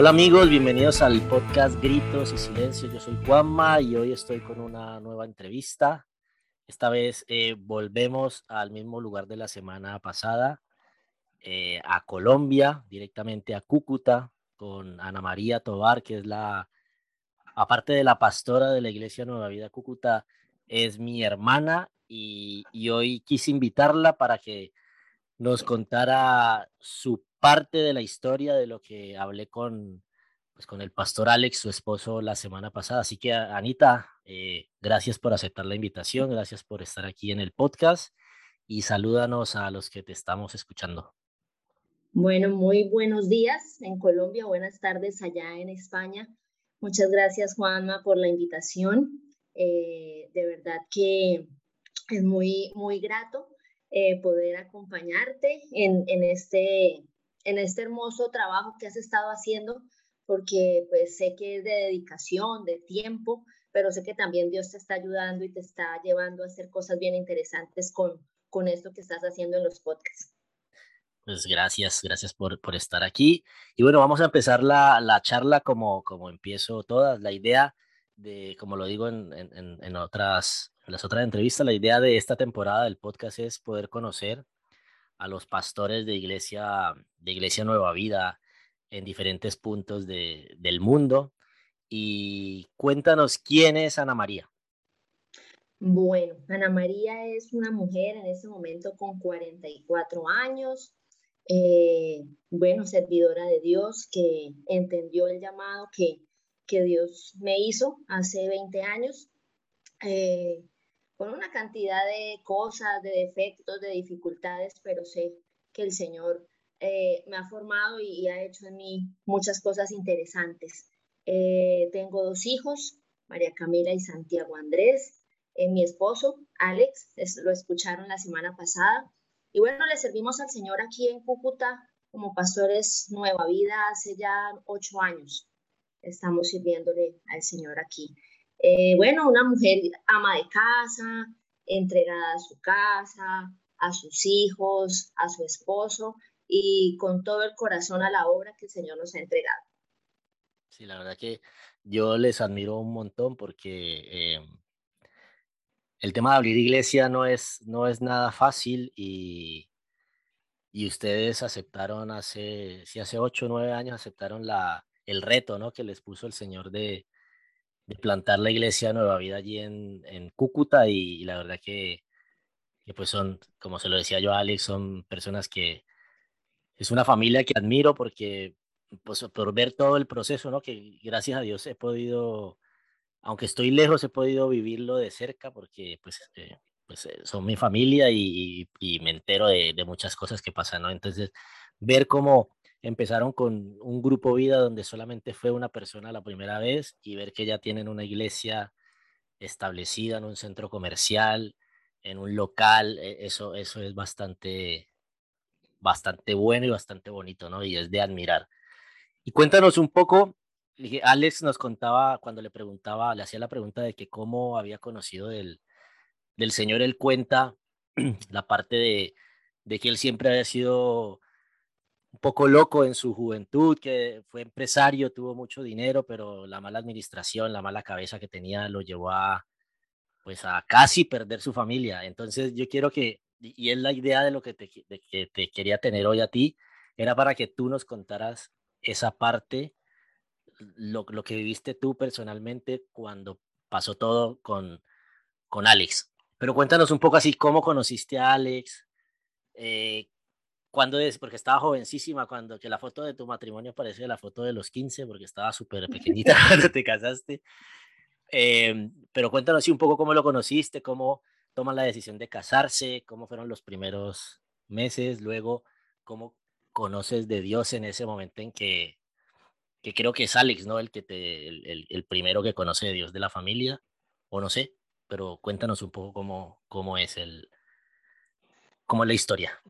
Hola amigos, bienvenidos al podcast Gritos y Silencio. Yo soy Juanma y hoy estoy con una nueva entrevista. Esta vez eh, volvemos al mismo lugar de la semana pasada, eh, a Colombia, directamente a Cúcuta, con Ana María Tobar, que es la, aparte de la pastora de la Iglesia Nueva Vida Cúcuta, es mi hermana y, y hoy quise invitarla para que nos contara su parte de la historia de lo que hablé con, pues, con el pastor Alex, su esposo, la semana pasada. Así que, Anita, eh, gracias por aceptar la invitación, gracias por estar aquí en el podcast y salúdanos a los que te estamos escuchando. Bueno, muy buenos días en Colombia, buenas tardes allá en España. Muchas gracias, Juanma, por la invitación. Eh, de verdad que es muy, muy grato eh, poder acompañarte en, en, este, en este hermoso trabajo que has estado haciendo, porque pues sé que es de dedicación, de tiempo, pero sé que también Dios te está ayudando y te está llevando a hacer cosas bien interesantes con, con esto que estás haciendo en los podcasts. Pues gracias, gracias por, por estar aquí. Y bueno, vamos a empezar la, la charla como, como empiezo todas. La idea de, como lo digo en, en, en otras, las otras entrevistas, la idea de esta temporada del podcast es poder conocer a los pastores de iglesia, de iglesia Nueva Vida en diferentes puntos de, del mundo. Y cuéntanos quién es Ana María. Bueno, Ana María es una mujer en ese momento con 44 años, eh, bueno, servidora de Dios que entendió el llamado que, que Dios me hizo hace 20 años. Eh, con una cantidad de cosas, de defectos, de dificultades, pero sé que el Señor eh, me ha formado y, ha hecho en mí muchas cosas interesantes. Eh, tengo dos hijos, María Camila y Santiago Andrés. Eh, mi esposo, Alex, lo escucharon la semana pasada. Y bueno, le servimos al Señor aquí en Cúcuta como pastores Nueva Vida hace ya ocho años. Estamos sirviéndole al Señor aquí. Eh, bueno, una mujer ama de casa, entregada a su casa, a sus hijos, a su esposo y con todo el corazón a la obra que el Señor nos ha entregado. Sí, la verdad que yo les admiro un montón porque em, el tema de abrir iglesia no es, no es nada fácil y, y ustedes aceptaron hace, sí, hace ocho o nueve años aceptaron la, el reto ¿no? que les puso el Señor de, de plantar la iglesia Nueva Vida allí en, en Cúcuta y, la verdad que, pues son, como se lo decía yo a Alex, son personas que es una familia que admiro porque pues por ver todo el proceso, ¿no? Que gracias a Dios he podido, aunque estoy lejos, he podido vivirlo de cerca porque pues, eh, pues eh, son mi familia y, y, me entero de, muchas cosas que pasan, ¿no? Entonces, ver cómo empezaron con un grupo vida donde solamente fue una persona la primera vez y ver que ya tienen una iglesia establecida en un centro comercial, en un local, e, eso, eso es bastante, bastante bueno y bastante bonito, ¿no? Y es de admirar. Y cuéntanos un poco, Alex nos contaba cuando le preguntaba, le hacía la pregunta de que cómo había conocido del, del Señor, él cuenta la parte de, de que él siempre había sido un poco loco en su juventud, que fue empresario, tuvo mucho dinero, pero la mala administración, la mala cabeza que tenía lo llevó a, pues a casi perder su familia. Entonces yo quiero que, y es la idea de lo que te, que te quería tener hoy a ti, era para que tú nos contaras esa parte, lo, lo que viviste tú personalmente cuando pasó todo con, con Alex. Pero cuéntanos un poco así, ¿cómo conociste a Alex? Eh, cuando es? Porque estaba jovencísima, cuando que la foto de tu matrimonio parece la foto de los 15, porque estaba súper pequeñita cuando te casaste. Eh, pero cuéntanos así un poco cómo lo conociste, cómo toman la decisión de casarse, cómo fueron los primeros meses, luego cómo conoces de Dios en ese momento en que, que creo que es Alex, ¿no? El, que te, el, el, primero que conoce de Dios de la familia, o no sé, pero cuéntanos un poco cómo, cómo es el, cómo es la historia.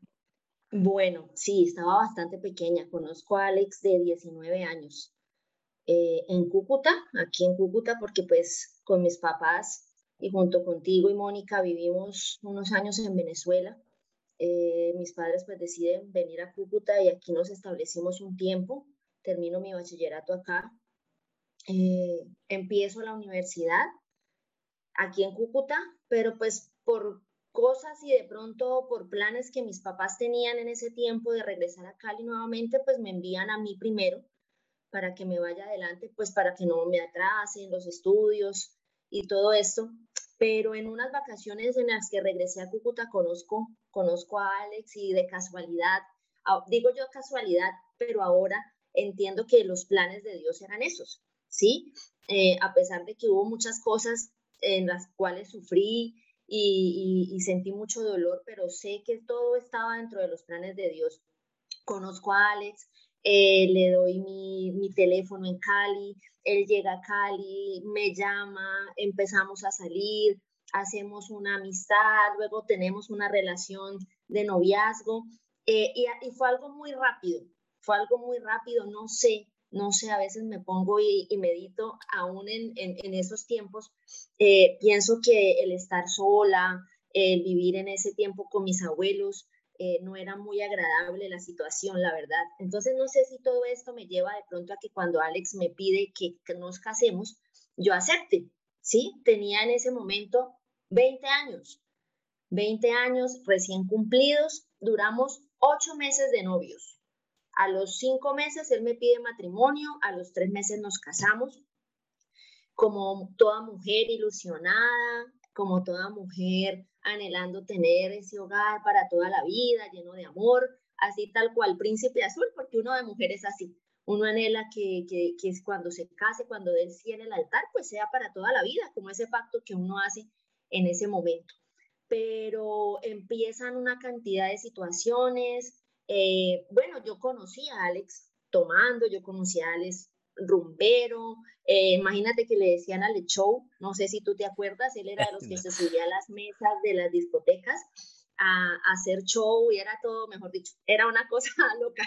Bueno, sí, estaba bastante pequeña. Conozco a Alex de 19 años eh, en Cúcuta, aquí en Cúcuta, porque pues con mis papás y junto contigo y Mónica vivimos unos años en Venezuela. Eh, mis padres pues deciden venir a Cúcuta y aquí nos establecimos un tiempo. termino mi bachillerato acá, eh, empiezo la universidad aquí en Cúcuta, pero pues por cosas y de pronto por planes que mis papás tenían en ese tiempo de regresar a Cali nuevamente, pues me envían a mí primero para que me vaya adelante, pues para que no me atrasen los estudios y todo esto. Pero en unas vacaciones en las que regresé a Cúcuta conozco, conozco a Alex y de casualidad, digo yo casualidad, pero ahora entiendo que los planes de Dios eran esos, ¿sí? Eh, a pesar de que hubo muchas cosas en las cuales sufrí y, sentí mucho dolor, pero sé que todo estaba dentro de los planes de Dios. Conozco a Alex, eh, le doy mi, mi, teléfono en Cali, él llega a Cali, me llama, empezamos a salir, hacemos una amistad, luego tenemos una relación de noviazgo eh, y, y, fue algo muy rápido, fue algo muy rápido, no sé, no sé, a veces me pongo y, medito aún en, esos tiempos, eh, pienso que el estar sola, el vivir en ese tiempo con mis abuelos, eh, no era muy agradable la situación, la verdad. Entonces no sé si todo esto me lleva de pronto a que cuando Alex me pide que, nos casemos, yo acepte, ¿sí? Tenía en ese momento 20 años, 20 años recién cumplidos, duramos ocho meses de novios. A los cinco meses él me pide matrimonio, a los tres meses nos casamos. Como toda mujer ilusionada, como toda mujer anhelando tener ese hogar para toda la vida, lleno de amor, así tal cual príncipe azul, porque uno de mujer es así. Uno anhela que, que, que cuando se case, cuando él sí en el altar, pues sea para toda la vida, como ese pacto que uno hace en ese momento. Pero empiezan una cantidad de situaciones, eh, bueno, yo conocí a Alex tomando, yo conocí a Alex rumbero, eh, imagínate que le decían al show, no sé si tú te acuerdas, él era de los que se subía a las mesas de las discotecas a, hacer show y era todo, mejor dicho, era una cosa loca.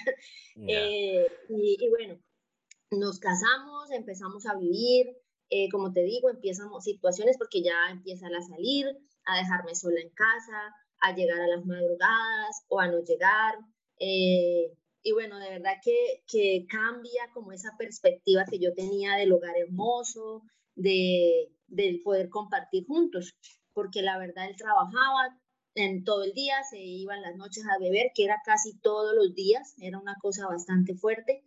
Eh, y, bueno, nos casamos, empezamos a vivir, como te digo, empiezan situaciones porque ya empiezan a salir, a dejarme sola en casa, a llegar a las madrugadas o a no llegar, eh, y bueno, de verdad que, que, cambia como esa perspectiva que yo tenía del hogar hermoso, de, del poder compartir juntos, porque la verdad él trabajaba en todo el día, se iban las noches a beber, que era casi todos los días, era una cosa bastante fuerte.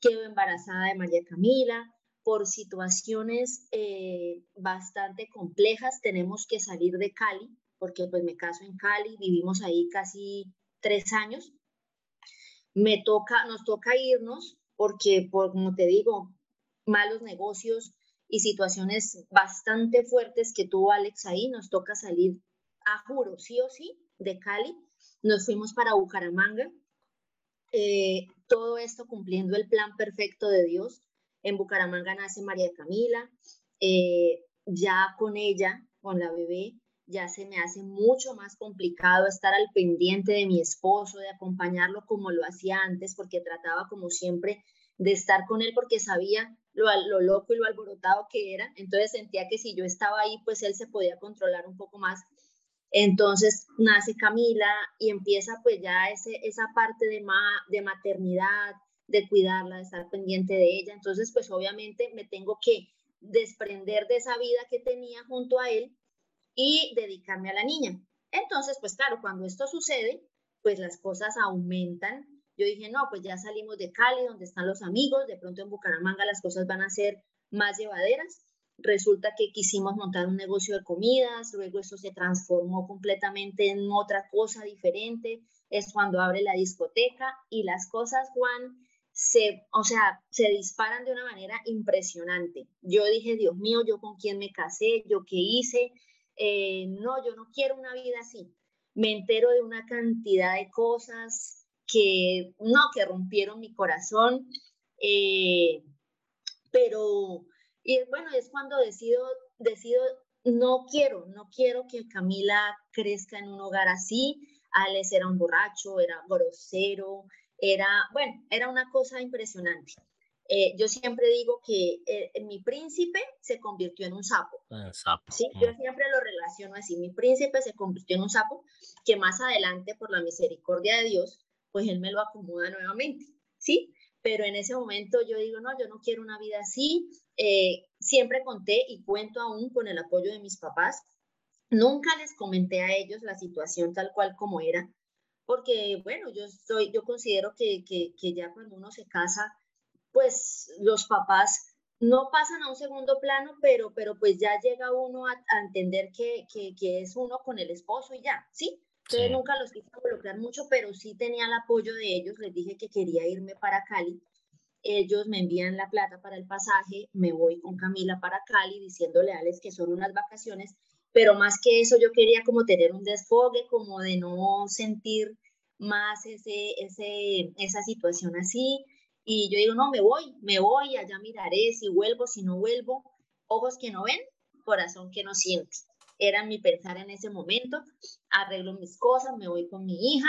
Quedó embarazada de María Camila, por situaciones eh, bastante complejas tenemos que salir de Cali, porque pues me caso en Cali, vivimos ahí casi tres años me toca, nos toca irnos porque, por, como te digo, malos negocios y situaciones bastante fuertes que tuvo Alex ahí, nos toca salir a juro, sí o sí, de Cali. Nos fuimos para Bucaramanga. Eh, todo esto cumpliendo el plan perfecto de Dios. En Bucaramanga nace María Camila. Eh, ya con ella, con la bebé, ya se me hace mucho más complicado estar al pendiente de mi esposo, de acompañarlo como lo hacía antes, porque trataba como siempre de estar con él porque sabía lo, lo, loco y lo alborotado que era. Entonces sentía que si yo estaba ahí, pues él se podía controlar un poco más. Entonces nace Camila y empieza pues ya ese, esa parte de, de maternidad, de cuidarla, de estar pendiente de ella. Entonces pues obviamente me tengo que desprender de esa vida que tenía junto a él y dedicarme a la niña. Entonces, pues claro, cuando esto sucede, pues las cosas aumentan. Yo dije, no, pues ya salimos de Cali, donde están los amigos, de pronto en Bucaramanga las cosas van a ser más llevaderas. Resulta que quisimos montar un negocio de comidas, luego eso se transformó completamente en otra cosa diferente. Es cuando abre la discoteca y las cosas, Juan, se, o sea, se disparan de una manera impresionante. Yo dije, Dios mío, yo con quién me casé, yo qué hice, eh, no, yo no quiero una vida así. Me entero de una cantidad de cosas que, no, que rompieron mi corazón, eh, pero, y bueno, es cuando decido, decido, no quiero, no quiero que Camila crezca en un hogar así. Alex era un borracho, era grosero, era, bueno, era una cosa impresionante. Eh, yo siempre digo que eh, mi príncipe se convirtió en un sapo. Sí, yo siempre lo relaciono así. Mi príncipe se convirtió en un sapo que más adelante, por la misericordia de Dios, pues él me lo acomoda nuevamente. ¿sí? pero en ese momento yo digo, no, yo no quiero una vida así. Eh, siempre conté y cuento aún con el apoyo de mis papás. Nunca les comenté a ellos la situación tal cual como era, porque bueno, yo, soy, yo considero que, que, que ya cuando uno se casa, pues los papás no pasan a un segundo plano, pero, pero pues ya llega uno a, entender que, que, que, es uno con el esposo y ya, ¿sí? Entonces nunca los quise involucrar mucho, pero sí tenía el apoyo de ellos. Les dije que quería irme para Cali. Ellos me envían la plata para el pasaje, me voy con Camila para Cali diciéndole a Alex que son unas vacaciones, pero más que eso yo quería como tener un desfogue, como de no sentir más ese, ese, esa situación así. Y yo digo, no, me voy, me voy, allá miraré si vuelvo, si no vuelvo. Ojos que no ven, corazón que no siente era mi pensar en ese momento, arreglo mis cosas, me voy con mi hija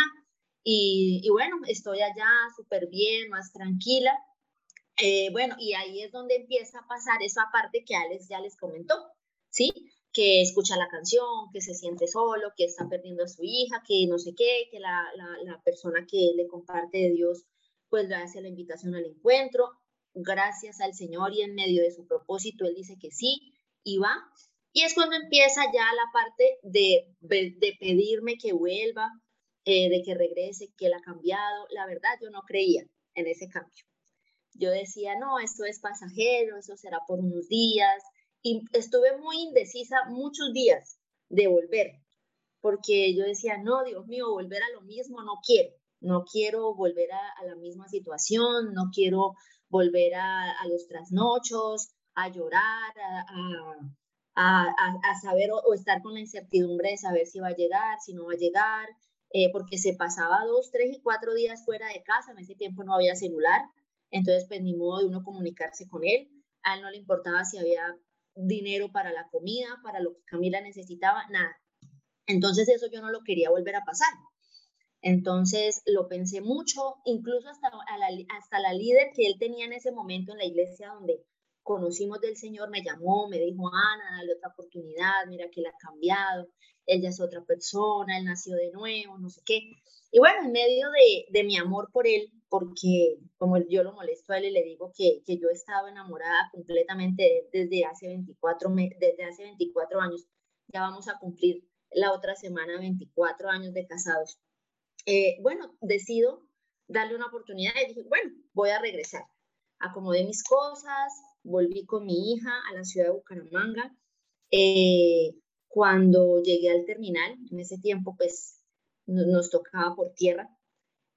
y, y bueno, estoy allá súper bien, más tranquila. Eh, bueno, y ahí es donde empieza a pasar esa parte que Alex ya les comentó, ¿sí? Que escucha la canción, que se siente solo, que está perdiendo a su hija, que no sé qué, que la, la, la persona que le comparte de Dios pues le hace la invitación al encuentro. Gracias al Señor y en medio de su propósito, Él dice que sí y va. Y es cuando empieza ya la parte de, de pedirme que vuelva, eh, de que regrese, que él ha cambiado. La verdad, yo no creía en ese cambio. Yo decía, no, esto es pasajero, eso será por unos días. Y estuve muy indecisa muchos días de volver, porque yo decía, no, Dios mío, volver a lo mismo no quiero. No quiero volver a, la misma situación, no quiero volver a, los trasnochos, a llorar, a, a, saber o, estar con la incertidumbre de saber si va a llegar, si no va a llegar, eh, porque se pasaba dos, tres y cuatro días fuera de casa, en ese tiempo no había celular, entonces pues ni modo de uno comunicarse con él, a él no le importaba si había dinero para la comida, para lo que Camila necesitaba, nada. Entonces eso yo no lo quería volver a pasar. Entonces lo pensé mucho, incluso hasta, la, hasta la líder que él tenía en ese momento en la iglesia donde conocimos del Señor, me llamó, me dijo, Ana, dale otra oportunidad, mira que él ha cambiado, ella es otra persona, él nació de nuevo, no sé qué. Y bueno, en medio de, de mi amor por él, porque como yo lo molesto a él y le digo que, que yo estaba enamorada completamente desde hace, 24, desde hace 24 años, ya vamos a cumplir la otra semana 24 años de casados. Eh, bueno, decido darle una oportunidad y dije, bueno, voy a regresar. Acomodé mis cosas, volví con mi hija a la ciudad de Bucaramanga. Eh, cuando llegué al terminal, en ese tiempo pues nos tocaba por tierra,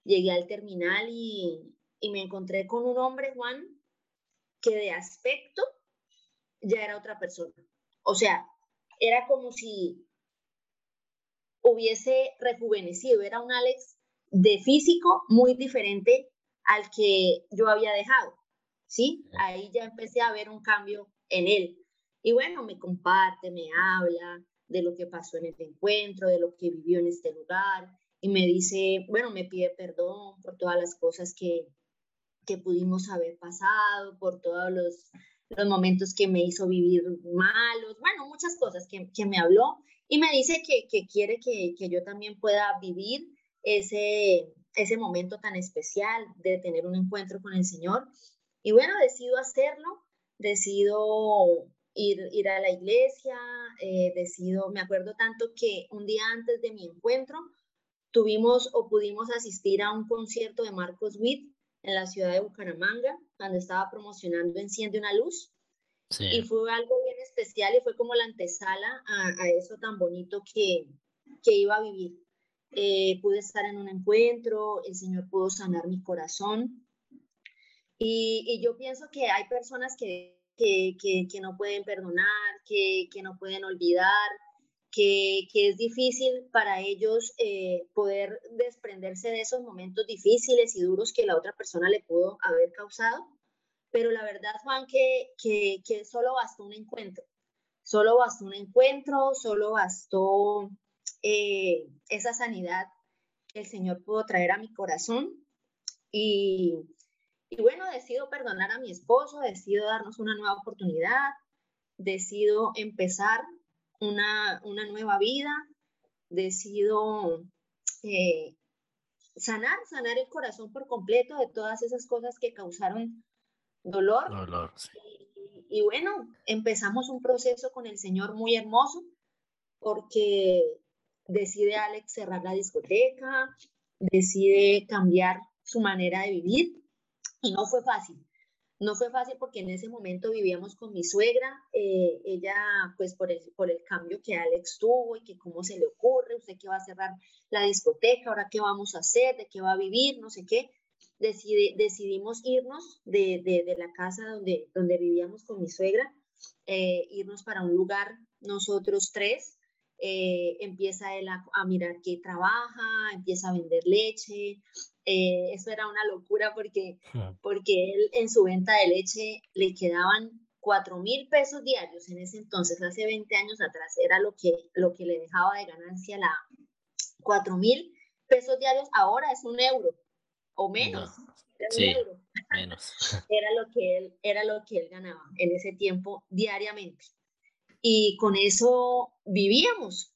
llegué al terminal y, y me encontré con un hombre, Juan, que de aspecto ya era otra persona. O sea, era como si hubiese rejuvenecido, era un Alex de físico muy diferente al que yo había dejado. ¿sí? Ahí ya empecé a ver un cambio en él. Y bueno, me comparte, me habla de lo que pasó en este encuentro, de lo que vivió en este lugar, y me dice, bueno, me pide perdón por todas las cosas que, que pudimos haber pasado, por todos los, los momentos que me hizo vivir malos, bueno, muchas cosas que, que me habló, y me dice que, que quiere que, que yo también pueda vivir ese, ese momento tan especial de tener un encuentro con el Señor y bueno, decido hacerlo, decido ir, ir a la iglesia, eh, decido, me acuerdo tanto que un día antes de mi encuentro tuvimos o pudimos asistir a un concierto de Marcos Witt en la ciudad de Bucaramanga, donde estaba promocionando Enciende una luz. Y fue algo bien especial y fue como la antesala a, eso tan bonito que, que iba a vivir. Eh, pude estar en un encuentro, el Señor pudo sanar mi corazón y, yo pienso que hay personas que, que, que, no pueden perdonar, que, no pueden olvidar, que, es difícil para ellos eh, poder desprenderse de esos momentos difíciles y duros que la otra persona le pudo haber causado. Pero la verdad, Juan, que, que, solo bastó un encuentro. Solo bastó un encuentro, solo bastó eh, esa sanidad que el Señor pudo traer a mi corazón. Y, y bueno, decido perdonar a mi esposo, decido darnos una nueva oportunidad, decido empezar una, nueva vida, decido eh, sanar, sanar el corazón por completo de todas esas cosas que causaron dolor. dolor y, bueno, empezamos un proceso con el Señor muy hermoso porque decide Alex cerrar la discoteca, decide cambiar su manera de vivir y no fue fácil. No fue fácil porque en ese momento vivíamos con mi suegra, eh, ella pues por el, por el cambio que Alex tuvo y que cómo se le ocurre, usted que va a cerrar la discoteca, ahora qué vamos a hacer, de qué va a vivir, no sé qué. Decide, decidimos irnos de, de, la casa donde, donde vivíamos con mi suegra, eh, irnos para un lugar nosotros tres. Eh, empieza él a, a, mirar qué trabaja, empieza a vender leche, eh, eso era una locura porque, porque él en su venta de leche le quedaban 4 mil pesos diarios en ese entonces, hace 20 años atrás, era lo que, lo que le dejaba de ganancia la 4 mil pesos diarios, ahora es un euro o menos. menos. era, lo que él, era lo que él ganaba en ese tiempo diariamente. Y con eso vivíamos.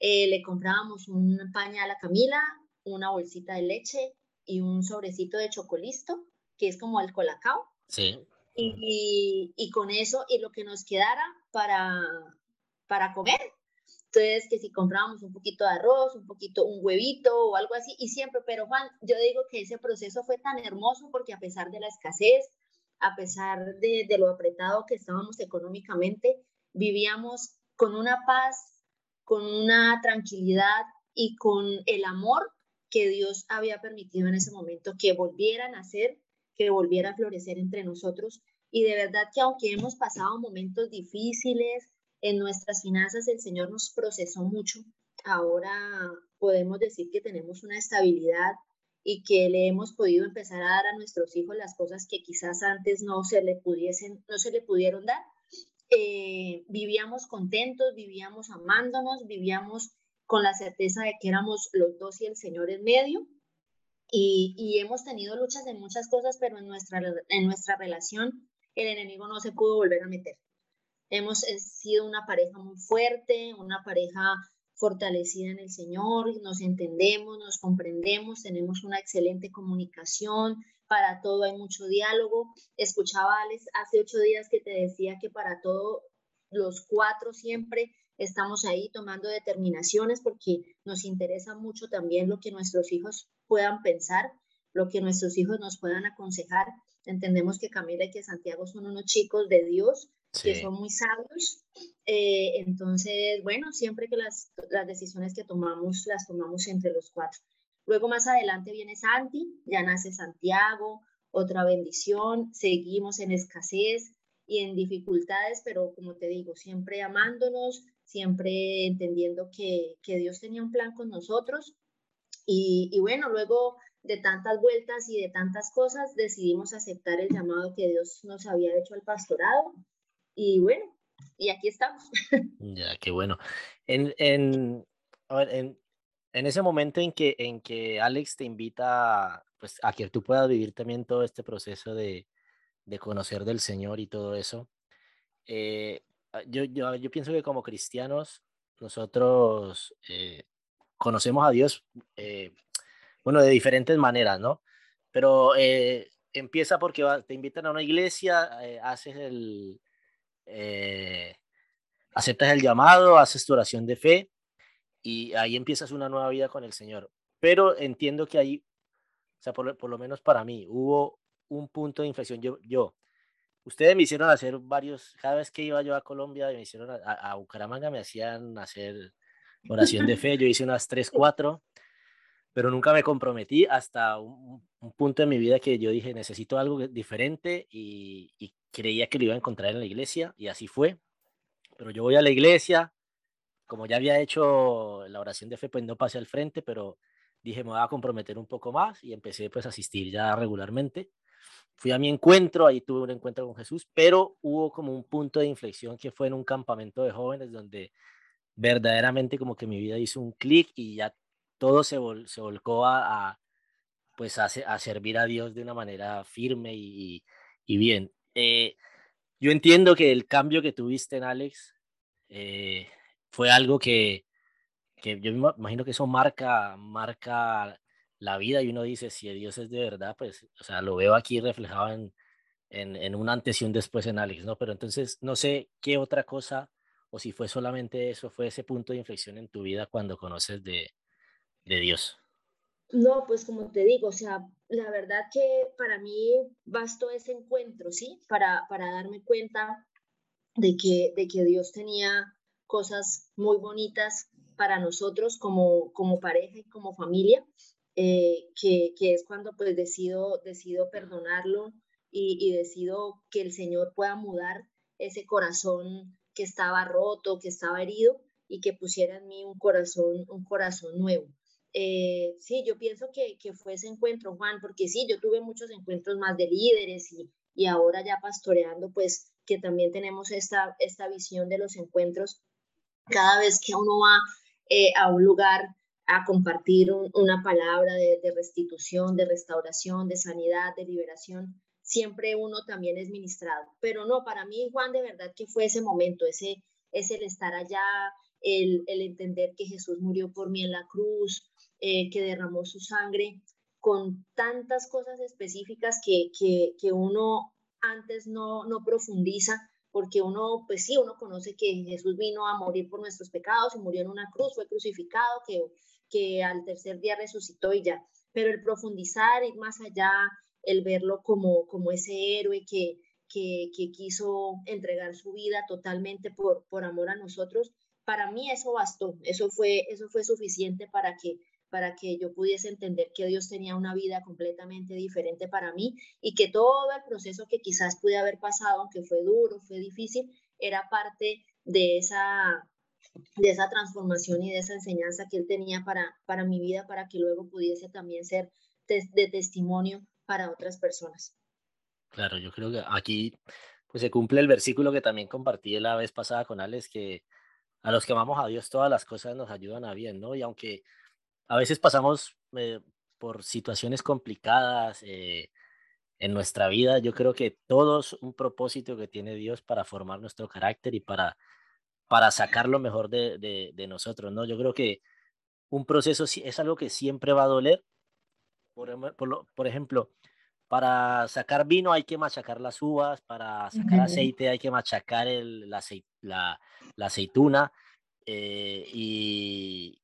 Eh, le comprábamos un pañal a Camila, una bolsita de leche y un sobrecito de chocolisto, que es como el colacao. Sí. Y, y, con eso, y lo que nos quedara para, para comer. Entonces, que si comprábamos un poquito de arroz, un poquito, un huevito o algo así, y siempre, pero Juan, yo digo que ese proceso fue tan hermoso porque a pesar de la escasez, a pesar de, de lo apretado que estábamos económicamente, vivíamos con una paz, con una tranquilidad y con el amor que Dios había permitido en ese momento que volvieran a ser, que volviera a florecer entre nosotros. Y de verdad que aunque hemos pasado momentos difíciles en nuestras finanzas, el Señor nos procesó mucho. Ahora podemos decir que tenemos una estabilidad y que le hemos podido empezar a dar a nuestros hijos las cosas que quizás antes no se le pudiesen, no se le pudieron dar. Eh, vivíamos contentos, vivíamos amándonos, vivíamos con la certeza de que éramos los dos y el Señor en medio. Y, hemos tenido luchas en muchas cosas, pero en nuestra, en nuestra relación el enemigo no se pudo volver a meter. Hemos sido una pareja muy fuerte, una pareja fortalecida en el Señor, nos entendemos, nos comprendemos, tenemos una excelente comunicación, para todo hay mucho diálogo. Escuchaba Alex hace ocho días que te decía que para todo los cuatro siempre estamos ahí tomando determinaciones porque nos interesa mucho también lo que nuestros hijos puedan pensar, lo que nuestros hijos nos puedan aconsejar. Entendemos que Camila y que Santiago son unos chicos de Dios, que son muy sabios. Eh, entonces, bueno, siempre que las, las decisiones que tomamos las tomamos entre los cuatro. Luego más adelante viene Santi, ya nace Santiago, otra bendición, seguimos en escasez y en dificultades, pero como te digo, siempre amándonos, siempre entendiendo que, que Dios tenía un plan con nosotros. Y, y, bueno, luego de tantas vueltas y de tantas cosas, decidimos aceptar el llamado que Dios nos había hecho al pastorado. Y bueno, y aquí estamos. Ya, qué bueno. En, en, a ver, en, en ese momento en que, en que Alex te invita pues, a que tú puedas vivir también todo este proceso de, de conocer del Señor y todo eso, eh, Ah, yo, yo, yo pienso que como cristianos nosotros eh, conocemos a Dios, eh, bueno, de diferentes maneras, ¿no? Pero eh, empieza porque te invitan a una iglesia, haces el, aceptas el llamado, haces tu oración de fe y ahí empiezas una nueva vida con el Señor. Pero entiendo que ahí, o sea, por, por lo menos para mí, hubo un punto de inflexión. Yo, yo ustedes me hicieron hacer varios, cada vez que iba yo a Colombia, me hicieron a, Bucaramanga, me hacían hacer oración de fe, yo hice unas tres, cuatro, pero nunca me comprometí hasta un, punto en mi vida que yo dije, necesito algo diferente y, creía que lo iba a encontrar en la iglesia y así fue. Pero yo voy a la iglesia, como ya había hecho la oración de fe, pues no pasé al frente, pero dije, me voy a comprometer un poco más y empecé pues a asistir ya regularmente fui a mi encuentro, ahí tuve un encuentro con Jesús, pero hubo como un punto de inflexión que fue en un campamento de jóvenes donde verdaderamente como que mi vida hizo un clic y ya todo se, se volcó a, pues a, servir a Dios de una manera firme y, y bien. Eh, yo entiendo que el cambio que tuviste en Alex eh, fue algo que, que yo me imagino que eso marca, marca la vida y uno dice, si Dios es de verdad, pues, o sea, lo veo aquí reflejado en, en, en un antes y un después en Alex, ¿no? Pero entonces, no sé qué otra cosa, o si fue solamente eso, fue ese punto de inflexión en tu vida cuando conoces de, de Dios. No, pues como te digo, o sea, la verdad que para mí bastó ese encuentro, ¿sí? Para, para darme cuenta de que, de que Dios tenía cosas muy bonitas para nosotros como, como pareja y como familia, eh, que, que, es cuando pues decido, decido perdonarlo y, y decido que el Señor pueda mudar ese corazón que estaba roto, que estaba herido y que pusiera en mí un corazón, un corazón nuevo. Eh, sí, yo pienso que, que, fue ese encuentro, Juan, porque sí, yo tuve muchos encuentros más de líderes y, y ahora ya pastoreando, pues que también tenemos esta, esta visión de los encuentros. Cada vez que uno va eh, a un lugar a compartir una palabra de, de, restitución, de restauración, de sanidad, de liberación, siempre uno también es ministrado. Pero no, para mí, Juan, de verdad que fue ese momento, ese, ese el estar allá, el, el entender que Jesús murió por mí en la cruz, eh, que derramó su sangre, con tantas cosas específicas que, que, que uno antes no, no profundiza, porque uno, pues sí, uno conoce que Jesús vino a morir por nuestros pecados y murió en una cruz, fue crucificado, que, que al tercer día resucitó y ya. Pero el profundizar, ir más allá, el verlo como, como ese héroe que, que, que quiso entregar su vida totalmente por, por amor a nosotros, para mí eso bastó, eso fue, eso fue suficiente para que para que yo pudiese entender que Dios tenía una vida completamente diferente para mí y que todo el proceso que quizás pude haber pasado, aunque fue duro, fue difícil, era parte de esa, de esa transformación y de esa enseñanza que Él tenía para, para mi vida, para que luego pudiese también ser de testimonio para otras personas. Claro, yo creo que aquí pues se cumple el versículo que también compartí la vez pasada con Alex, que a los que amamos a Dios todas las cosas nos ayudan a bien, ¿no? Y aunque a veces pasamos eh, por situaciones complicadas eh, en nuestra vida. Yo creo que todo es un propósito que tiene Dios para formar nuestro carácter y para, para sacar lo mejor de, de, nosotros, ¿no? Yo creo que un proceso es algo que siempre va a doler. Por, por, por ejemplo, para sacar vino hay que machacar las uvas, para sacar aceite hay que machacar el, la, la, la aceituna. Eh, y,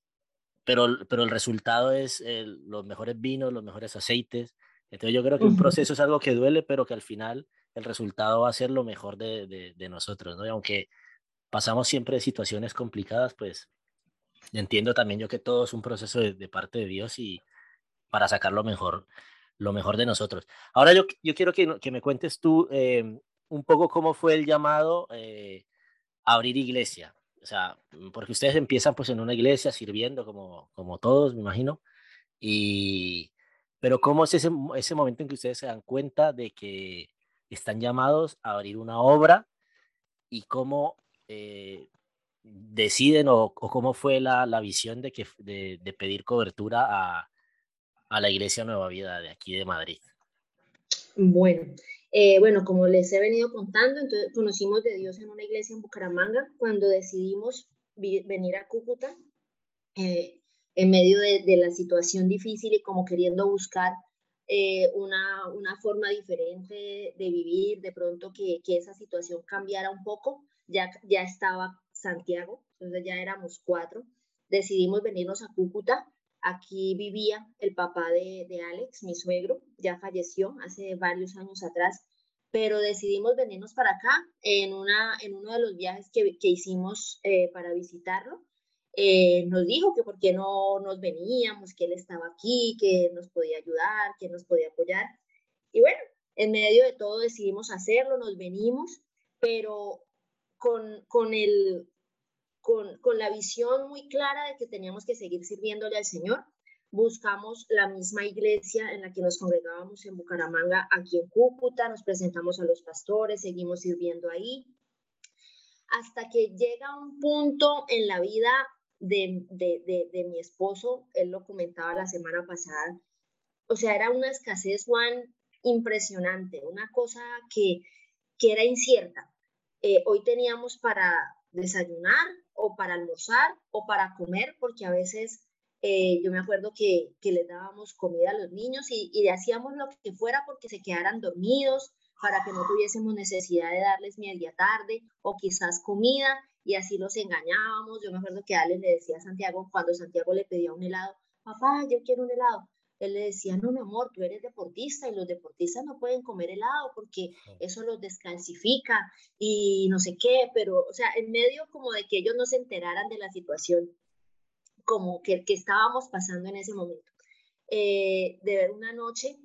pero, pero el resultado es los mejores vinos, los mejores aceites. Entonces yo creo que un proceso es algo que duele, pero que al final el resultado va a ser lo mejor de, de, nosotros, ¿no? Y aunque pasamos siempre situaciones complicadas, pues entiendo también yo que todo es un proceso de, parte de Dios y para sacar lo mejor, lo mejor de nosotros. Ahora yo, yo quiero que, que me cuentes tú eh, un poco cómo fue el llamado eh, a abrir iglesia. O sea, mm, porque ustedes empiezan pues en una iglesia sirviendo como, como todos, me imagino. Y, pero ¿cómo es ese, ese momento en que ustedes se dan cuenta de que están llamados a abrir una obra y cómo eh, deciden o, o, cómo fue la, la visión de, que, de, de pedir cobertura a, a, la Iglesia Nueva Vida de aquí de Madrid? Bueno, eh, bueno, como les he venido contando, entonces conocimos de Dios en una iglesia en Bucaramanga cuando decidimos venir a Cúcuta eh, en medio de, la situación difícil y como queriendo buscar eh, una, una, forma diferente de vivir, de pronto que, que, esa situación cambiara un poco. Ya, ya estaba Santiago, entonces ya éramos cuatro. Decidimos venirnos a Cúcuta. Aquí vivía el papá de, de Alex, mi suegro, ya falleció hace varios años atrás pero decidimos venirnos para acá en, una, en uno de los viajes que, que hicimos eh, para visitarlo. Eh, nos dijo que por qué no nos veníamos, que él estaba aquí, que nos podía ayudar, que nos podía apoyar. Y bueno, en medio de todo decidimos hacerlo, nos venimos, pero con, con, el, con, con la visión muy clara de que teníamos que seguir sirviéndole al Señor buscamos la misma iglesia en la que nos congregábamos en Bucaramanga, aquí en Cúcuta, nos presentamos a los pastores, seguimos sirviendo ahí, hasta que llega un punto en la vida de, de, de, mi esposo, él lo comentaba la semana pasada, o sea, era una escasez, Juan, impresionante, una cosa que, que era incierta. Eh, hoy teníamos para desayunar o para almorzar o para comer, porque a veces eh, yo me acuerdo que, que, les dábamos comida a los niños y, y hacíamos lo que fuera porque se quedaran dormidos, para que no tuviésemos necesidad de darles media tarde o quizás comida y así los engañábamos. Yo me acuerdo que Ale le decía a Santiago, cuando Santiago le pedía un helado, papá, yo quiero un helado. Él le decía, no, mi amor, tú eres deportista y los deportistas no pueden comer helado porque eso los descalcifica y no sé qué, pero, o sea, en medio como de que ellos no se enteraran de la situación como que, que estábamos pasando en ese momento. Eh, de una noche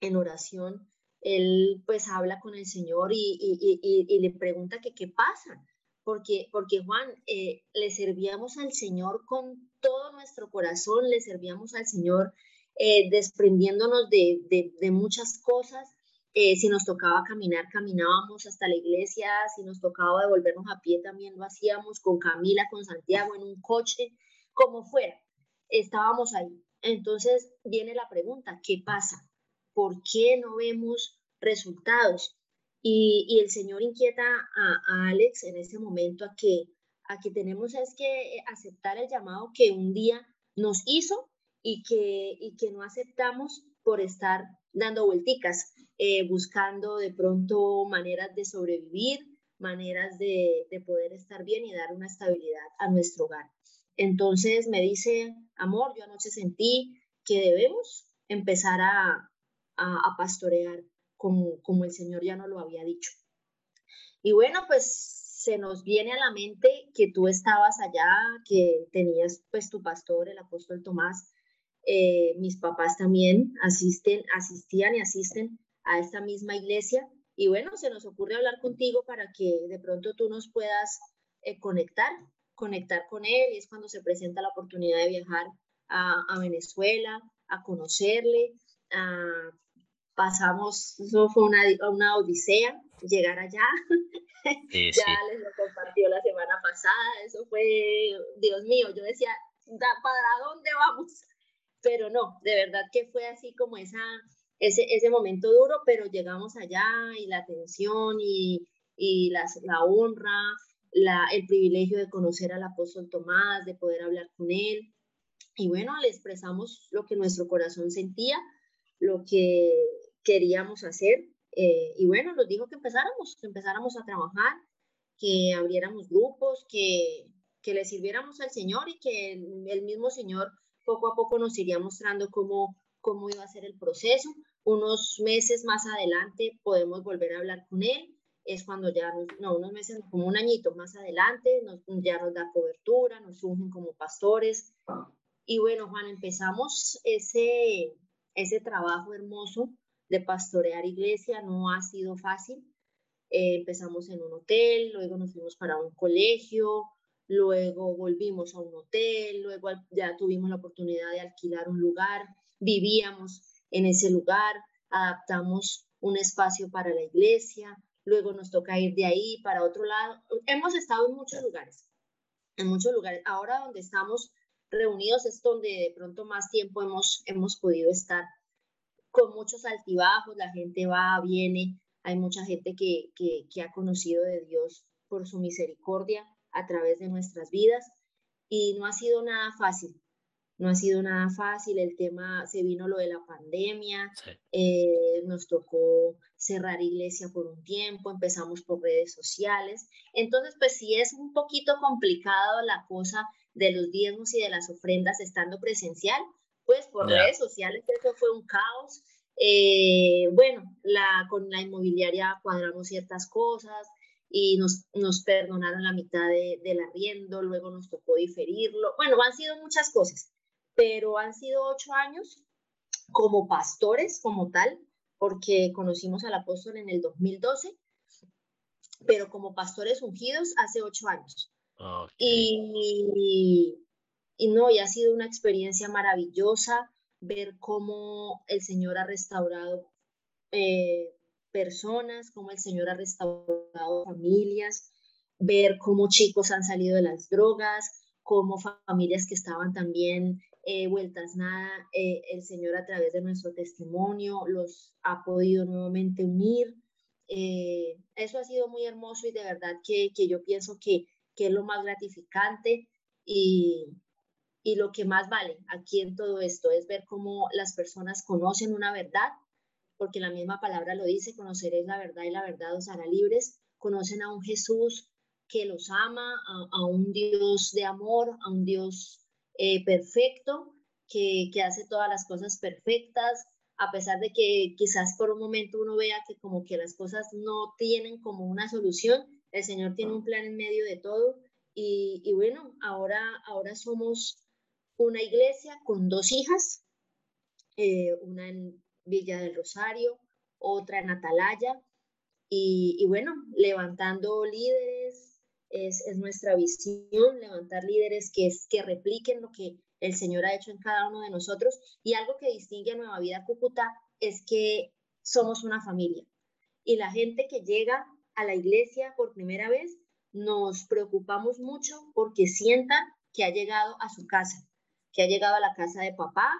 en oración, él pues habla con el Señor y, y, y, le pregunta que qué pasa, porque, porque Juan, eh, le servíamos al Señor con todo nuestro corazón, le servíamos al Señor eh, desprendiéndonos de, de, de, muchas cosas. Eh, si nos tocaba caminar, caminábamos hasta la iglesia, si nos tocaba devolvernos a pie, también lo hacíamos con Camila, con Santiago, en un coche, como fuera, estábamos ahí. Entonces viene la pregunta, ¿qué pasa? ¿Por qué no vemos resultados? Y, el Señor inquieta a, Alex en ese momento a que, a que tenemos es que aceptar el llamado que un día nos hizo y que, y que no aceptamos por estar dando vuelticas, eh, buscando de pronto maneras de sobrevivir, maneras de, de, poder estar bien y dar una estabilidad a nuestro hogar. Entonces me dice, amor, yo anoche sentí que debemos empezar a, pastorear como, como el Señor ya nos lo había dicho. Y bueno, pues se nos viene a la mente que tú estabas allá, que tenías pues tu pastor, el apóstol Tomás. Eh, mis papás también asisten, asistían y asisten a esta misma iglesia. Y bueno, se nos ocurre hablar contigo para que de pronto tú nos puedas eh, conectar conectar con él y es cuando se presenta la oportunidad de viajar a, a Venezuela, a conocerle. pasamos, eso fue una, una odisea, llegar allá. ya les lo compartió la semana pasada, eso fue, Dios mío, yo decía, ¿para dónde vamos? Pero no, de verdad que fue así como esa, ese, ese momento duro, pero llegamos allá y la atención y, y las, la honra, el privilegio de conocer al apóstol Tomás, de poder hablar con él. Y bueno, le expresamos lo que nuestro corazón sentía, lo que queríamos hacer. Eh, y bueno, nos dijo que empezáramos, empezáramos a trabajar, que abriéramos grupos, que, que le sirviéramos al Señor y que el, mismo Señor poco a poco nos iría mostrando cómo, cómo iba a ser el proceso. Unos meses más adelante podemos volver a hablar con Él es cuando ya, no, unos meses, como un añito más adelante, nos, ya nos da cobertura, nos ungen como pastores. Y bueno, Juan, empezamos ese, ese trabajo hermoso de pastorear iglesia, no ha sido fácil. Eh, empezamos en un hotel, luego nos fuimos para un colegio, luego volvimos a un hotel, luego ya tuvimos la oportunidad de alquilar un lugar, vivíamos en ese lugar, adaptamos un espacio para la iglesia, luego nos toca ir de ahí para otro lado. Hemos estado en muchos lugares, en muchos lugares. Ahora donde estamos reunidos es donde de pronto más tiempo hemos, hemos podido estar con muchos altibajos, la gente va, viene, hay mucha gente que, que, que ha conocido de Dios por su misericordia a través de nuestras vidas y no ha sido nada fácil. No ha sido nada fácil, el tema, se vino lo de la pandemia, eh, nos tocó cerrar iglesia por un tiempo, empezamos por redes sociales. Entonces, pues sí es un poquito complicado la cosa de los diezmos y de las ofrendas estando presencial, pues por redes sociales eso fue un caos. Eh, bueno, la, con la inmobiliaria cuadramos ciertas cosas y nos, nos perdonaron la mitad de, del arriendo, luego nos tocó diferirlo. Bueno, han sido muchas cosas, pero han sido ocho años como pastores, como tal, porque conocimos al apóstol en el 2012, pero como pastores ungidos hace ocho años. Y, y, no, y ha sido una experiencia maravillosa ver cómo el Señor ha restaurado eh, personas, cómo el Señor ha restaurado familias, ver cómo chicos han salido de las drogas, cómo familias que estaban también eh, vueltas nada, eh, el Señor a través de nuestro testimonio los ha podido nuevamente unir. Eh, eso ha sido muy hermoso y de verdad que, que yo pienso que, que, es lo más gratificante y, y lo que más vale aquí en todo esto es ver cómo las personas conocen una verdad, porque la misma palabra lo dice, conoceréis la verdad y la verdad os hará libres, conocen a un Jesús que los ama, a, un Dios de amor, a un Dios eh, perfecto, que, que hace todas las cosas perfectas, a pesar de que quizás por un momento uno vea que como que las cosas no tienen como una solución, el Señor tiene un plan en medio de todo. Y, y bueno, ahora, ahora somos una iglesia con dos hijas, eh, una en Villa del Rosario, otra en Atalaya, y, bueno, levantando líderes, es, nuestra visión, levantar líderes que, que repliquen lo que el Señor ha hecho en cada uno de nosotros. Y algo que distingue a Nueva Vida Cúcuta es que somos una familia. Y la gente que llega a la iglesia por primera vez, nos preocupamos mucho porque sientan que ha llegado a su casa, que ha llegado a la casa de papá,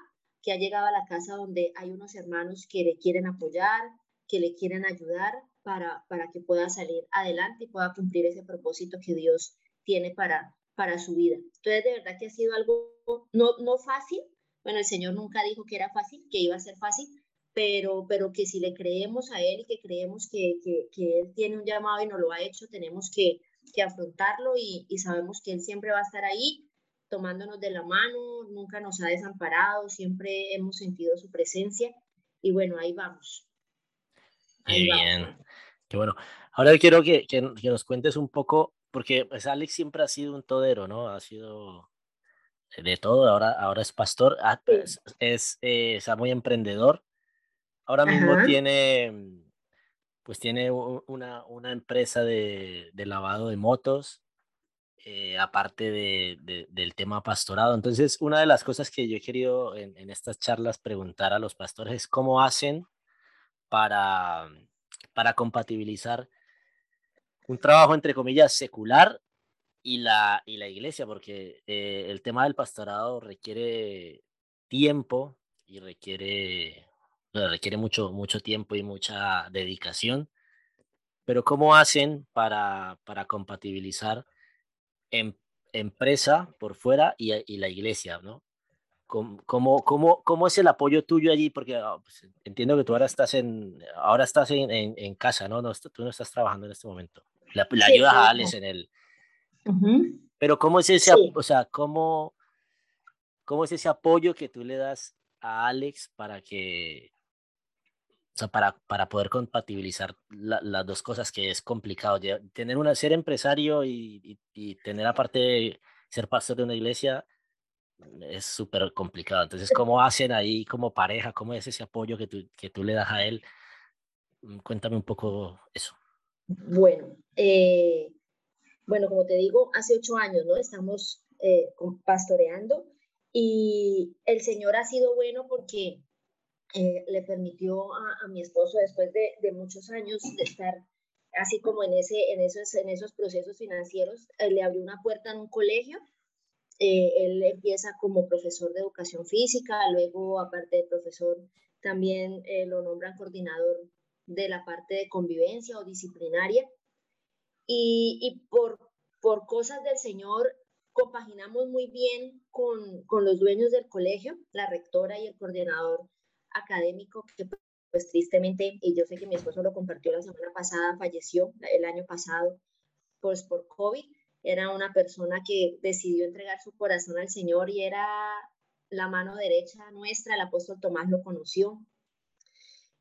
que ha llegado a la casa donde hay unos hermanos que le quieren apoyar, que le quieren ayudar para, para que pueda salir adelante y pueda cumplir ese propósito que Dios tiene para, para su vida. Entonces, de verdad que ha sido algo no, no fácil. Bueno, el Señor nunca dijo que era fácil, que iba a ser fácil, pero, pero que si le creemos a Él y que creemos que, que, que Él tiene un llamado y no lo ha hecho, tenemos que, que afrontarlo y, y, sabemos que Él siempre va a estar ahí tomándonos de la mano, nunca nos ha desamparado, siempre hemos sentido su presencia y bueno, ahí vamos. Ahí bien, qué bueno. Ahora quiero que, que, nos cuentes un poco, porque pues Alex siempre ha sido un todero, ¿no? Ha sido de todo, ahora, ahora es pastor, ah, pues, es, es, muy emprendedor. Ahora mismo tiene, pues tiene una, una empresa de, de lavado de motos, eh, aparte de, del tema pastorado. Entonces, una de las cosas que yo he querido en, estas charlas preguntar a los pastores es cómo hacen para, para compatibilizar un trabajo, entre comillas, secular y la, y la iglesia, porque eh, el tema del pastorado requiere tiempo y requiere, requiere mucho, mucho tiempo y mucha dedicación. Pero ¿cómo hacen para, para compatibilizar em, empresa por fuera y, la iglesia, ¿no? ¿Cómo, cómo, cómo, es el apoyo tuyo allí? Porque ah, pues, entiendo que tú ahora estás en, ahora estás en, en, casa, ¿no? ¿no? Tú no estás trabajando en este momento. La, la ayudas a Alex en el... Pero ¿cómo es ese, o sea, cómo, cómo es ese apoyo que tú le das a Alex para que, o sea, para, para poder compatibilizar las dos cosas que es complicado. Tener una, ser empresario y, y, tener aparte ser pastor de una iglesia es súper complicado. Entonces, ¿cómo hacen ahí como pareja? ¿Cómo es ese apoyo que tú, que tú le das a él? Mm, cuéntame un poco eso. Bueno, eh, bueno, como te digo, hace ocho años, ¿no? Estamos eh, pastoreando y el Señor ha sido bueno porque eh, le permitió a, mi esposo, después de, muchos años de estar así como en, ese, en, esos, en esos procesos financieros, eh, le abrió una puerta en un colegio. Eh, él empieza como profesor de educación física, luego aparte de profesor también lo nombran coordinador de la parte de convivencia o disciplinaria. Y, y por, por cosas del Señor compaginamos muy bien con, con, los dueños del colegio, la rectora y el coordinador académico que pues tristemente, y yo sé que mi esposo lo compartió la semana pasada, falleció el año pasado pues por COVID, era una persona que decidió entregar su corazón al Señor y era la mano derecha nuestra, el apóstol Tomás lo conoció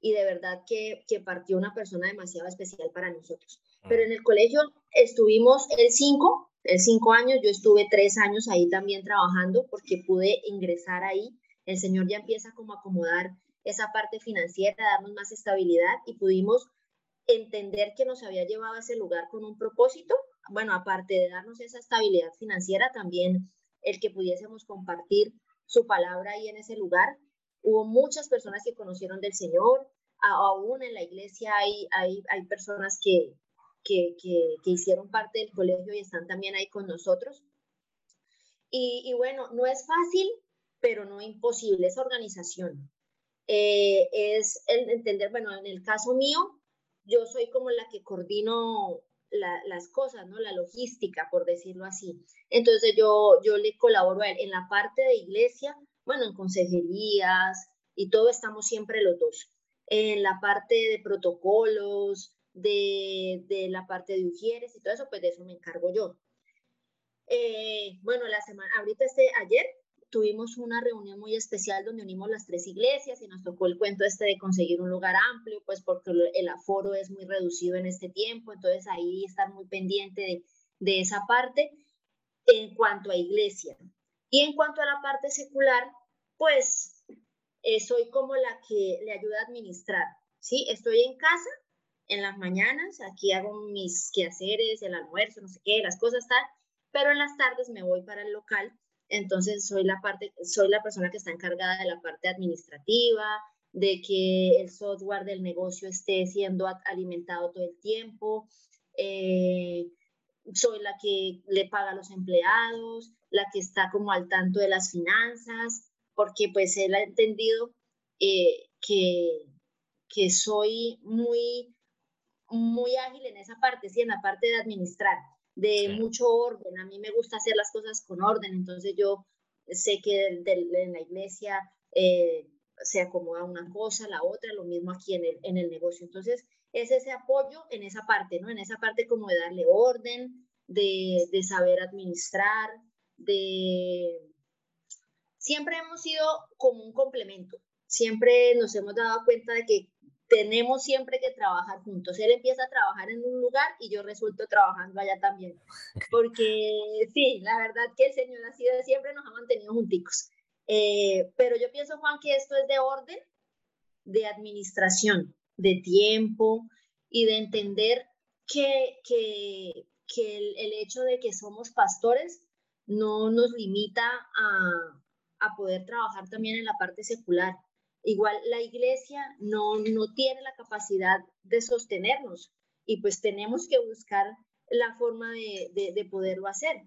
y de verdad que, que partió una persona demasiado especial para nosotros. Mm. Pero en el colegio estuvimos el cinco, el cinco años, yo estuve tres años ahí también trabajando porque pude ingresar ahí. El Señor ya empieza como a acomodar esa parte financiera, darnos más estabilidad y pudimos entender que nos había llevado a ese lugar con un propósito. Bueno, aparte de darnos esa estabilidad financiera, también el que pudiésemos compartir su palabra ahí en ese lugar. Hubo muchas personas que conocieron del Señor, aún en la iglesia hay, hay, hay personas que, que, que, que, hicieron parte del colegio y están también ahí con nosotros. Y, bueno, no es fácil, pero no imposible, es organización. Eh, es el entender, bueno, en el caso mío, yo soy como la que coordino las cosas, ¿no? La logística, por decirlo así. Entonces yo, yo le colaboro a él en la parte de iglesia, bueno, en consejerías y todo estamos siempre los dos. En la parte de protocolos, de, de la parte de ujieres y todo eso, pues de eso me encargo yo. Eh, bueno, la semana, ahorita este, ayer tuvimos una reunión muy especial donde unimos las tres iglesias y nos tocó el cuento este de conseguir un lugar amplio, pues porque el aforo es muy reducido en este tiempo, entonces ahí estar muy pendiente de, de esa parte en cuanto a iglesia. Y en cuanto a la parte secular, pues eh, soy como la que le ayuda a administrar, ¿sí? Estoy en casa en las mañanas, aquí hago mis quehaceres, el almuerzo, no sé qué, las cosas tal, pero en las tardes me voy para el local, entonces soy la parte, soy la persona que está encargada de la parte administrativa, de que el software del negocio esté siendo alimentado todo el tiempo. Eh, soy la que le paga a los empleados, la que está como al tanto de las finanzas, porque pues él ha entendido eh, que, que soy muy, muy ágil en esa parte, sí, en la parte de administrar de mucho orden. A mí me gusta hacer las cosas con orden, entonces yo sé que en la iglesia eh, se acomoda una cosa, la otra, lo mismo aquí en el, en el negocio. Entonces, es ese apoyo en esa parte, ¿no? En esa parte como de darle orden, de, de saber administrar, de... Siempre hemos sido como un complemento, siempre nos hemos dado cuenta de que tenemos siempre que trabajar juntos. Él empieza a trabajar en un lugar y yo resulto trabajando allá también. Porque sí, la verdad que el Señor así de siempre nos ha mantenido junticos. Eh, pero yo pienso, Juan, que esto es de orden, de administración, de tiempo y de entender que, que, que el, el, hecho de que somos pastores no nos limita a, a poder trabajar también en la parte secular Igual la iglesia no, no tiene la capacidad de sostenernos y pues tenemos que buscar la forma de, de, poderlo hacer.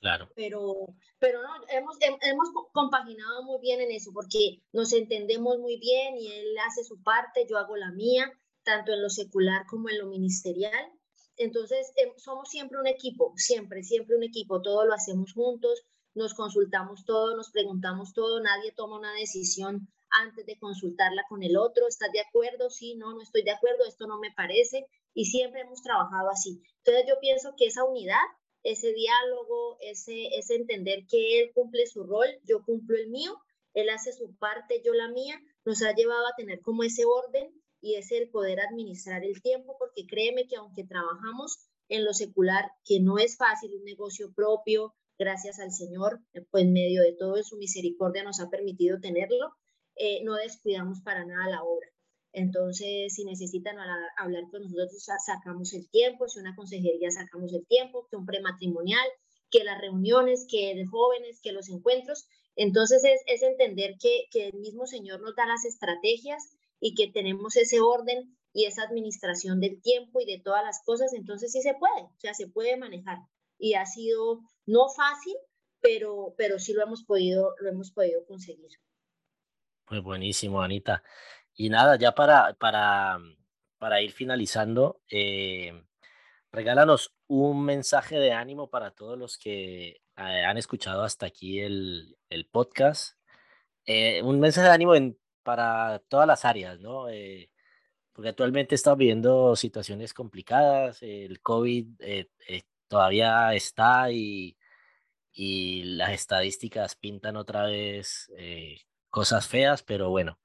Claro. Pero, pero no, hemos, hemos compaginado muy bien en eso porque nos entendemos muy bien y él hace su parte, yo hago la mía, tanto en lo secular como en lo ministerial. Entonces, em, somos siempre un equipo, siempre, siempre un equipo, todo lo hacemos juntos, nos consultamos todo, nos preguntamos todo, nadie toma una decisión antes de consultarla con el otro, ¿estás de acuerdo? Sí, no, no estoy de acuerdo, esto no me parece, y siempre hemos trabajado así. Entonces yo pienso que esa unidad, ese diálogo, ese, ese entender que él cumple su rol, yo cumplo el mío, él hace su parte, yo la mía, nos ha llevado a tener como ese orden y ese el poder administrar el tiempo, porque créeme que aunque trabajamos en lo secular, que no es fácil, un negocio propio, gracias al Señor, pues en medio de todo su misericordia nos ha permitido tenerlo, eh, no descuidamos para nada la obra. Entonces, si necesitan hablar, con nosotros, sacamos el tiempo, si una consejería, sacamos el tiempo, que un prematrimonial, que las reuniones, que de jóvenes, que los encuentros. Entonces, es, entender que, que el mismo Señor nos da las estrategias y que tenemos ese orden y esa administración del tiempo y de todas las cosas, entonces sí se puede, o sea, se puede manejar. Y ha sido no fácil, pero, pero sí lo hemos podido, lo hemos podido conseguir. Pues buenísimo, Anita. Y nada, ya para, para, para ir finalizando, eh, regálanos un mensaje de ánimo para todos los que eh, han escuchado hasta aquí el, el podcast. Eh, un mensaje de ánimo para todas las áreas, ¿no? porque actualmente estamos viviendo situaciones complicadas, el COVID todavía está y, y las estadísticas pintan otra vez cosas feas, pero bueno,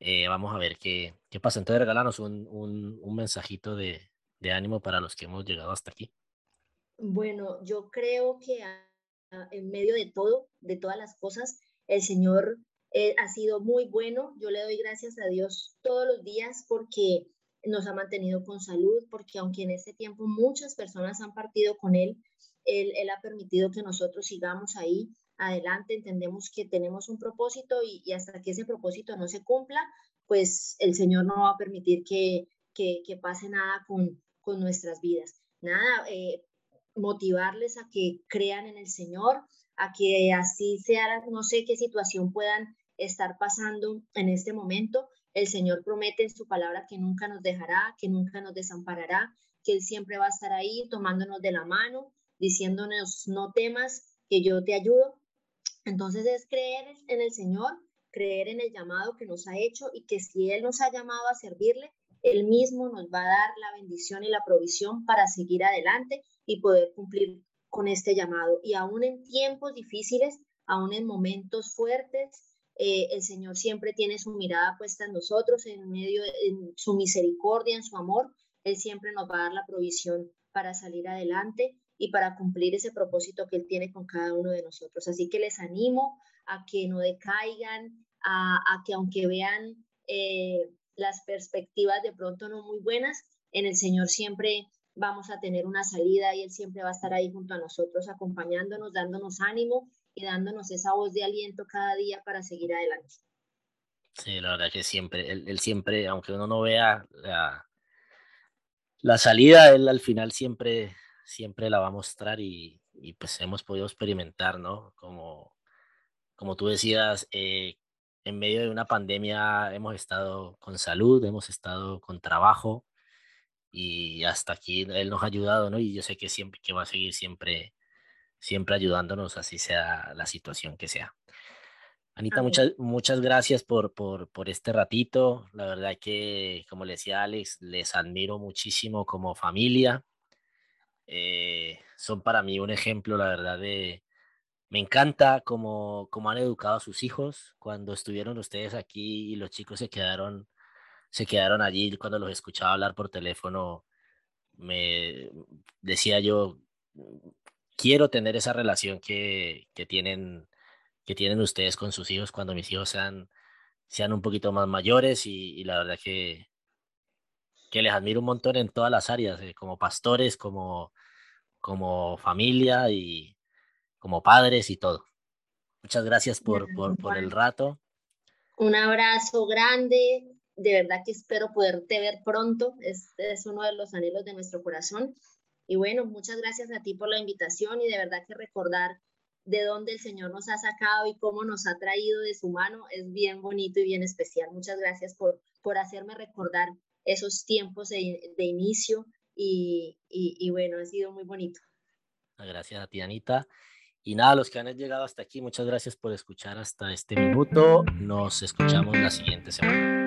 eh, vamos a ver qué, qué pasa. Entonces, regálanos un, un, un mensajito de, de, ánimo para los que hemos llegado hasta aquí. Bueno, yo creo que en medio de todo, de todas las cosas, el Señor eh, ha sido muy bueno. Yo le doy gracias a Dios todos los días porque nos ha mantenido con salud, porque aunque en este tiempo muchas personas han partido con Él, Él, él ha permitido que nosotros sigamos ahí adelante, entendemos que tenemos un propósito y, hasta que ese propósito no se cumpla, pues el Señor no va a permitir que, que, pase nada con, con, nuestras vidas. Nada, eh, motivarles a que crean en el Señor, a que así sea, no sé qué situación puedan estar pasando en este momento. El Señor promete en su palabra que nunca nos dejará, que nunca nos desamparará, que Él siempre va a estar ahí tomándonos de la mano, diciéndonos, no temas, que yo te ayudo. Entonces es creer en el Señor, creer en el llamado que nos ha hecho y que si Él nos ha llamado a servirle, Él mismo nos va a dar la bendición y la provisión para seguir adelante y poder cumplir con este llamado. Y aún en tiempos difíciles, aún en momentos fuertes, eh, el Señor siempre tiene su mirada puesta en nosotros, en medio de su misericordia, en su amor. Él siempre nos va a dar la provisión para salir adelante y para cumplir ese propósito que Él tiene con cada uno de nosotros. Así que les animo a que no decaigan, a, que aunque vean eh, las perspectivas de pronto no muy buenas, en el Señor siempre vamos a tener una salida y Él siempre va a estar ahí junto a nosotros, acompañándonos, dándonos ánimo y dándonos esa voz de aliento cada día para seguir adelante. Sí, la verdad que siempre, él, siempre, aunque uno no vea la, la, salida, él al final siempre, siempre la va a mostrar y, y pues hemos podido experimentar, ¿no? Como, como tú decías, eh, en medio de una pandemia hemos estado con salud, hemos estado con trabajo y hasta aquí él nos ha ayudado, ¿no? Y yo sé que siempre que va a seguir siempre siempre ayudándonos, así sea la situación que sea. Anita, muchas, muchas gracias por, por, por, este ratito. La verdad que, como le decía Alex, les admiro muchísimo como familia. Eh, son para mí un ejemplo, la verdad, de... Me encanta cómo, cómo han educado a sus hijos. Cuando estuvieron ustedes aquí y los chicos se quedaron, se quedaron allí, cuando los escuchaba hablar por teléfono, me decía yo, quiero tener esa relación que, que, tienen, que tienen ustedes con sus hijos cuando mis hijos sean, sean un poquito más mayores y, la verdad que, que les admiro un montón en todas las áreas, eh, como pastores, como, como familia y como padres y todo. Muchas gracias por, por, por el rato. Un abrazo grande. De verdad que espero poderte ver pronto. Es, es uno de los anhelos de nuestro corazón. Y bueno, muchas gracias a ti por la invitación y de verdad que recordar de dónde el Señor nos ha sacado y cómo nos ha traído de su mano es bien bonito y bien especial. Muchas gracias por, por hacerme recordar esos tiempos de, inicio y, y, bueno, ha sido muy bonito. Gracias a ti, Anita. Y nada, los que han llegado hasta aquí, muchas gracias por escuchar hasta este minuto. Nos escuchamos la siguiente semana.